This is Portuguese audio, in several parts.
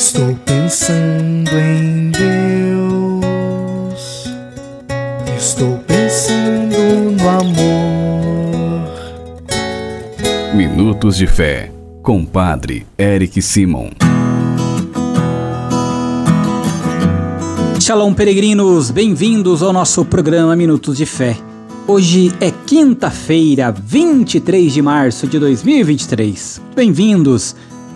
Estou pensando em Deus. Estou pensando no amor. Minutos de Fé, com Padre Eric Simon. Shalom, peregrinos, bem-vindos ao nosso programa Minutos de Fé. Hoje é quinta-feira, 23 de março de 2023. Bem-vindos!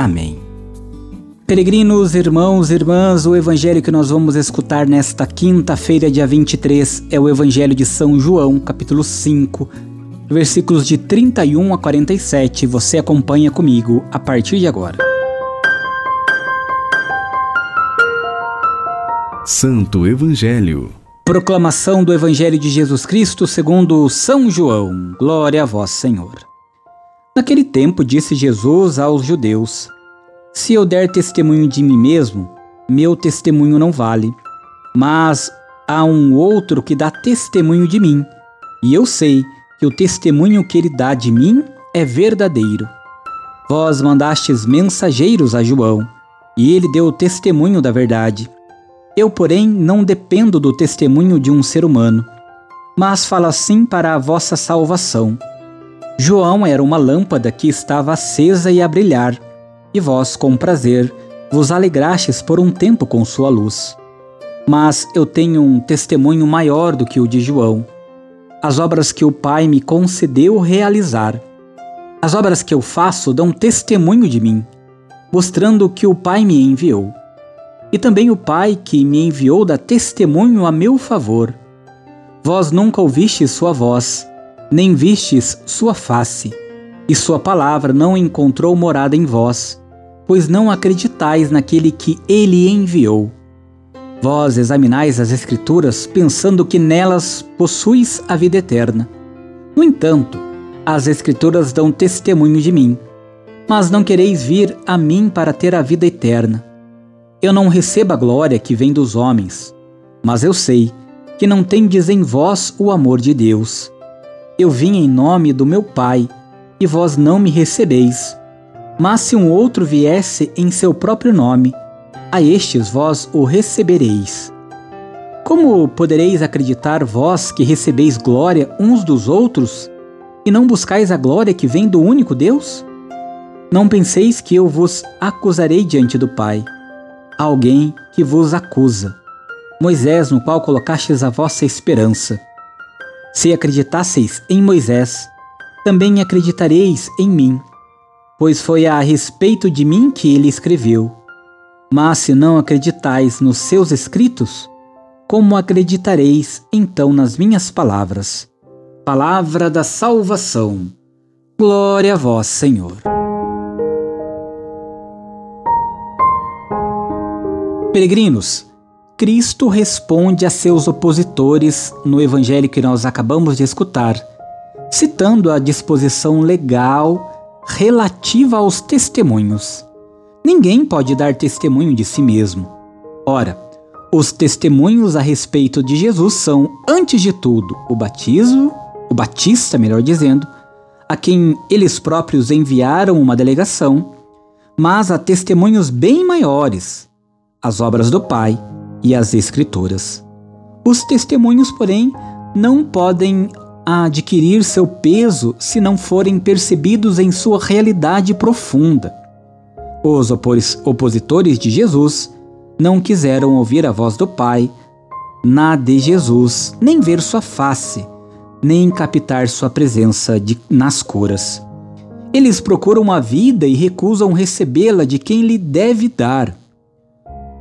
Amém. Peregrinos, irmãos e irmãs, o evangelho que nós vamos escutar nesta quinta-feira, dia 23, é o evangelho de São João, capítulo 5, versículos de 31 a 47. Você acompanha comigo a partir de agora. Santo Evangelho. Proclamação do Evangelho de Jesus Cristo segundo São João. Glória a vós, Senhor. Naquele tempo disse Jesus aos judeus: Se eu der testemunho de mim mesmo, meu testemunho não vale. Mas há um outro que dá testemunho de mim, e eu sei que o testemunho que ele dá de mim é verdadeiro. Vós mandastes mensageiros a João, e ele deu testemunho da verdade. Eu, porém, não dependo do testemunho de um ser humano, mas falo assim para a vossa salvação João era uma lâmpada que estava acesa e a brilhar, e vós, com prazer, vos alegrastes por um tempo com sua luz. Mas eu tenho um testemunho maior do que o de João. As obras que o Pai me concedeu realizar. As obras que eu faço dão testemunho de mim, mostrando que o Pai me enviou. E também o Pai que me enviou dá testemunho a meu favor. Vós nunca ouvistes sua voz, nem vistes sua face, e sua palavra não encontrou morada em vós, pois não acreditais naquele que ele enviou. Vós examinais as Escrituras pensando que nelas possuis a vida eterna. No entanto, as Escrituras dão testemunho de mim, mas não quereis vir a mim para ter a vida eterna. Eu não recebo a glória que vem dos homens, mas eu sei que não tendes em vós o amor de Deus. Eu vim em nome do meu Pai, e vós não me recebeis. Mas se um outro viesse em seu próprio nome, a estes vós o recebereis. Como podereis acreditar vós que recebeis glória uns dos outros, e não buscais a glória que vem do único Deus? Não penseis que eu vos acusarei diante do Pai. Há alguém que vos acusa, Moisés, no qual colocastes a vossa esperança. Se acreditasseis em Moisés, também acreditareis em mim, pois foi a respeito de mim que ele escreveu. Mas se não acreditais nos seus escritos, como acreditareis então nas minhas palavras? Palavra da salvação. Glória a vós, Senhor. Peregrinos, Cristo responde a seus opositores no evangelho que nós acabamos de escutar, citando a disposição legal relativa aos testemunhos. Ninguém pode dar testemunho de si mesmo. Ora, os testemunhos a respeito de Jesus são, antes de tudo, o batismo, o batista, melhor dizendo, a quem eles próprios enviaram uma delegação, mas há testemunhos bem maiores, as obras do Pai e as Escrituras. Os testemunhos, porém, não podem adquirir seu peso se não forem percebidos em sua realidade profunda. Os opositores de Jesus não quiseram ouvir a voz do Pai, na de Jesus, nem ver sua face, nem captar sua presença de, nas curas. Eles procuram a vida e recusam recebê-la de quem lhe deve dar.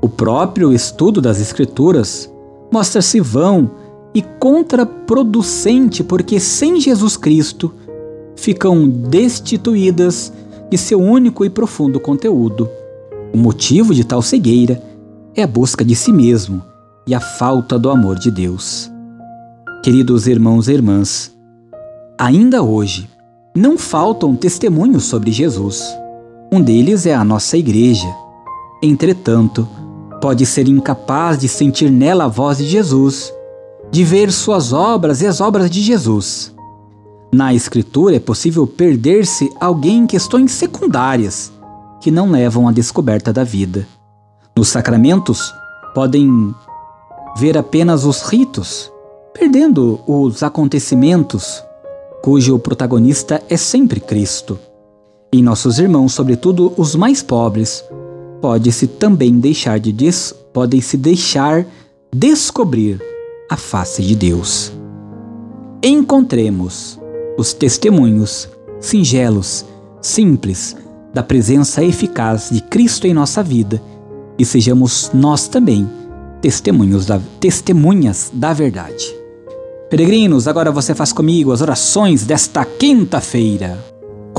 O próprio estudo das Escrituras mostra-se vão e contraproducente porque sem Jesus Cristo ficam destituídas de seu único e profundo conteúdo. O motivo de tal cegueira é a busca de si mesmo e a falta do amor de Deus. Queridos irmãos e irmãs, ainda hoje não faltam testemunhos sobre Jesus. Um deles é a nossa igreja. Entretanto, pode ser incapaz de sentir nela a voz de Jesus, de ver suas obras e as obras de Jesus. Na Escritura é possível perder-se alguém em questões secundárias que não levam à descoberta da vida. Nos sacramentos, podem ver apenas os ritos, perdendo os acontecimentos cujo protagonista é sempre Cristo. Em nossos irmãos, sobretudo os mais pobres, pode-se também deixar de des podem se deixar descobrir a face de Deus. Encontremos os testemunhos singelos, simples, da presença eficaz de Cristo em nossa vida e sejamos nós também testemunhos da, testemunhas da verdade. Peregrinos, agora você faz comigo as orações desta quinta-feira.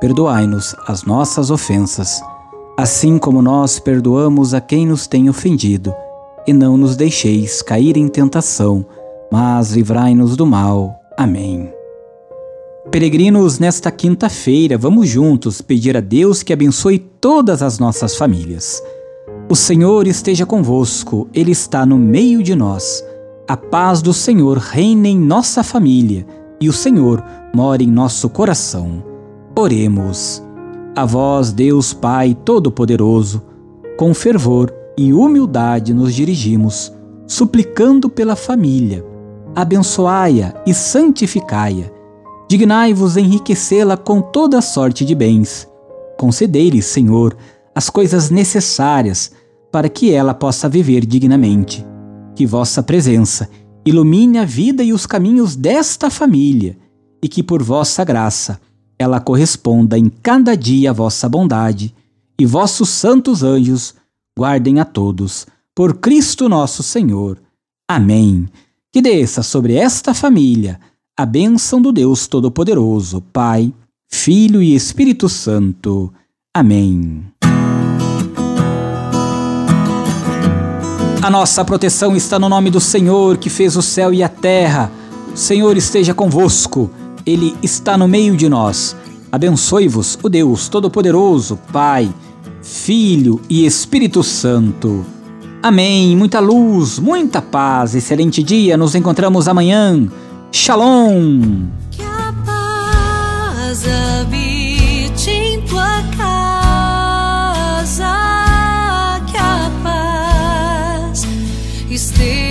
perdoai-nos as nossas ofensas, assim como nós perdoamos a quem nos tem ofendido, e não nos deixeis cair em tentação, mas livrai-nos do mal. Amém. Peregrinos, nesta quinta-feira, vamos juntos pedir a Deus que abençoe todas as nossas famílias. O Senhor esteja convosco, Ele está no meio de nós. A paz do Senhor reine em nossa família e o Senhor mora em nosso coração. Oremos. A vós, Deus Pai Todo-Poderoso, com fervor e humildade nos dirigimos, suplicando pela família. Abençoai-a e santificai-a Dignai-vos enriquecê-la com toda sorte de bens. Concedei-lhe, Senhor, as coisas necessárias para que ela possa viver dignamente. Que vossa presença ilumine a vida e os caminhos desta família, e que por vossa graça ela corresponda em cada dia à vossa bondade, e vossos santos anjos guardem a todos. Por Cristo nosso Senhor. Amém. Que desça sobre esta família a bênção do Deus Todo-Poderoso, Pai, Filho e Espírito Santo. Amém. A nossa proteção está no nome do Senhor que fez o céu e a terra. O Senhor esteja convosco, ele está no meio de nós. Abençoe-vos o Deus Todo-Poderoso, Pai, Filho e Espírito Santo. Amém. Muita luz, muita paz. Excelente dia. Nos encontramos amanhã. Shalom. Que a paz habite em tua casa. Que a paz esteja